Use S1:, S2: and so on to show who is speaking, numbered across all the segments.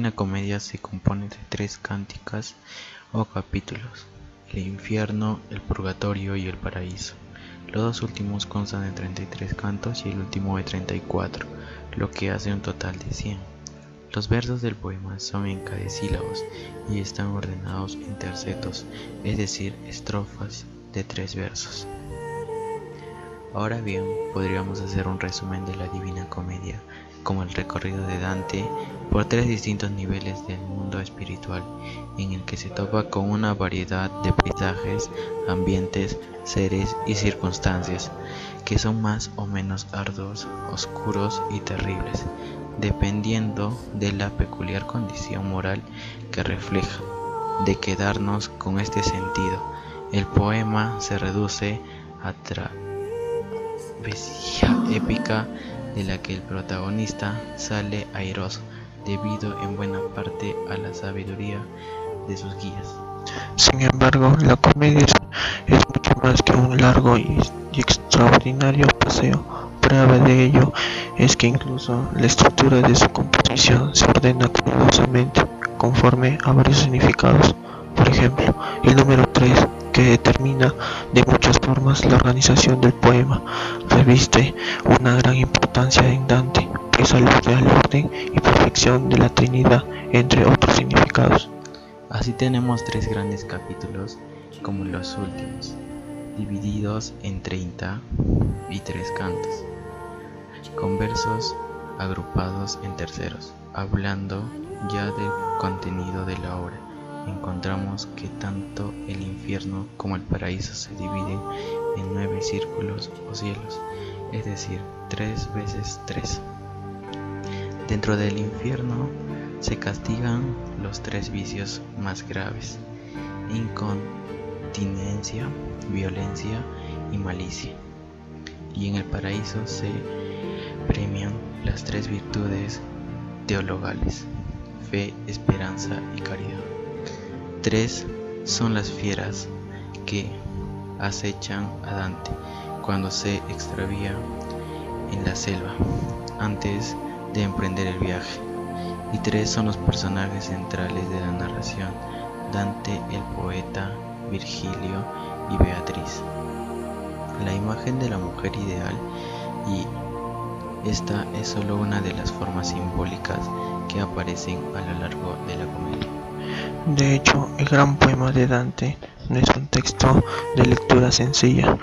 S1: Una comedia se compone de tres cánticas o capítulos: el infierno, el purgatorio y el paraíso. Los dos últimos constan de 33 cantos y el último de 34, lo que hace un total de 100. Los versos del poema son en cadecílabos y están ordenados en tercetos, es decir, estrofas de tres versos. Ahora bien, podríamos hacer un resumen de la Divina Comedia como el recorrido de Dante por tres distintos niveles del mundo espiritual, en el que se topa con una variedad de paisajes, ambientes, seres y circunstancias, que son más o menos arduos, oscuros y terribles, dependiendo de la peculiar condición moral que refleja. De quedarnos con este sentido, el poema se reduce a travesía épica de la que el protagonista sale airoso, debido en buena parte a la sabiduría de sus guías.
S2: Sin embargo, la comedia es, mucho más que un largo y, extraordinario paseo. Prueba de ello es que incluso la estructura de su composición se ordena cuidadosamente conforme a varios significados. Por ejemplo, el número 3 que determina de muchas formas la organización del poema, reviste una gran importancia en Dante, pues alude al orden y perfección de la Trinidad, entre otros significados.
S1: Así tenemos tres grandes capítulos como los últimos, divididos en 30 y tres cantos, con versos agrupados en terceros, hablando ya del contenido de la obra encontramos que tanto el infierno como el paraíso se dividen en nueve círculos o cielos, es decir, tres veces tres. Dentro del infierno se castigan los tres vicios más graves, incontinencia, violencia y malicia. Y en el paraíso se premian las tres virtudes teologales, fe, esperanza y caridad. Tres son las fieras que acechan a Dante cuando se extravía en la selva antes de emprender el viaje. Y tres son los personajes centrales de la narración, Dante el poeta, Virgilio y Beatriz. La imagen de la mujer ideal y esta es solo una de las formas simbólicas que aparecen a lo largo de la comedia.
S2: De hecho, el gran poema de Dante no es un texto de lectura sencilla,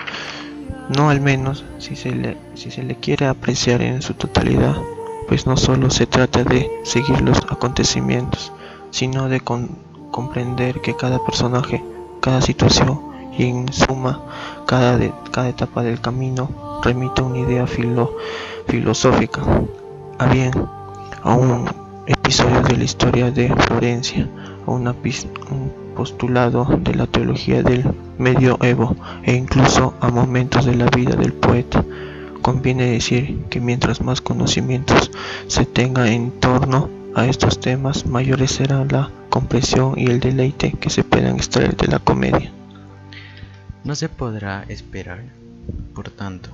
S2: no al menos si se le, si se le quiere apreciar en su totalidad, pues no solo se trata de seguir los acontecimientos, sino de comprender que cada personaje, cada situación y en suma cada, cada etapa del camino remite a una idea filosófica, a bien a un episodio de la historia de Florencia, un postulado de la teología del medioevo e incluso a momentos de la vida del poeta. Conviene decir que mientras más conocimientos se tenga en torno a estos temas, mayores será la comprensión y el deleite que se puedan extraer de la comedia.
S1: No se podrá esperar, por tanto,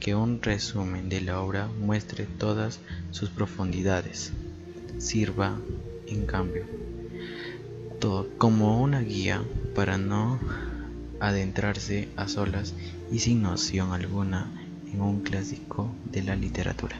S1: que un resumen de la obra muestre todas sus profundidades. Sirva, en cambio, como una guía para no adentrarse a solas y sin noción alguna en un clásico de la literatura.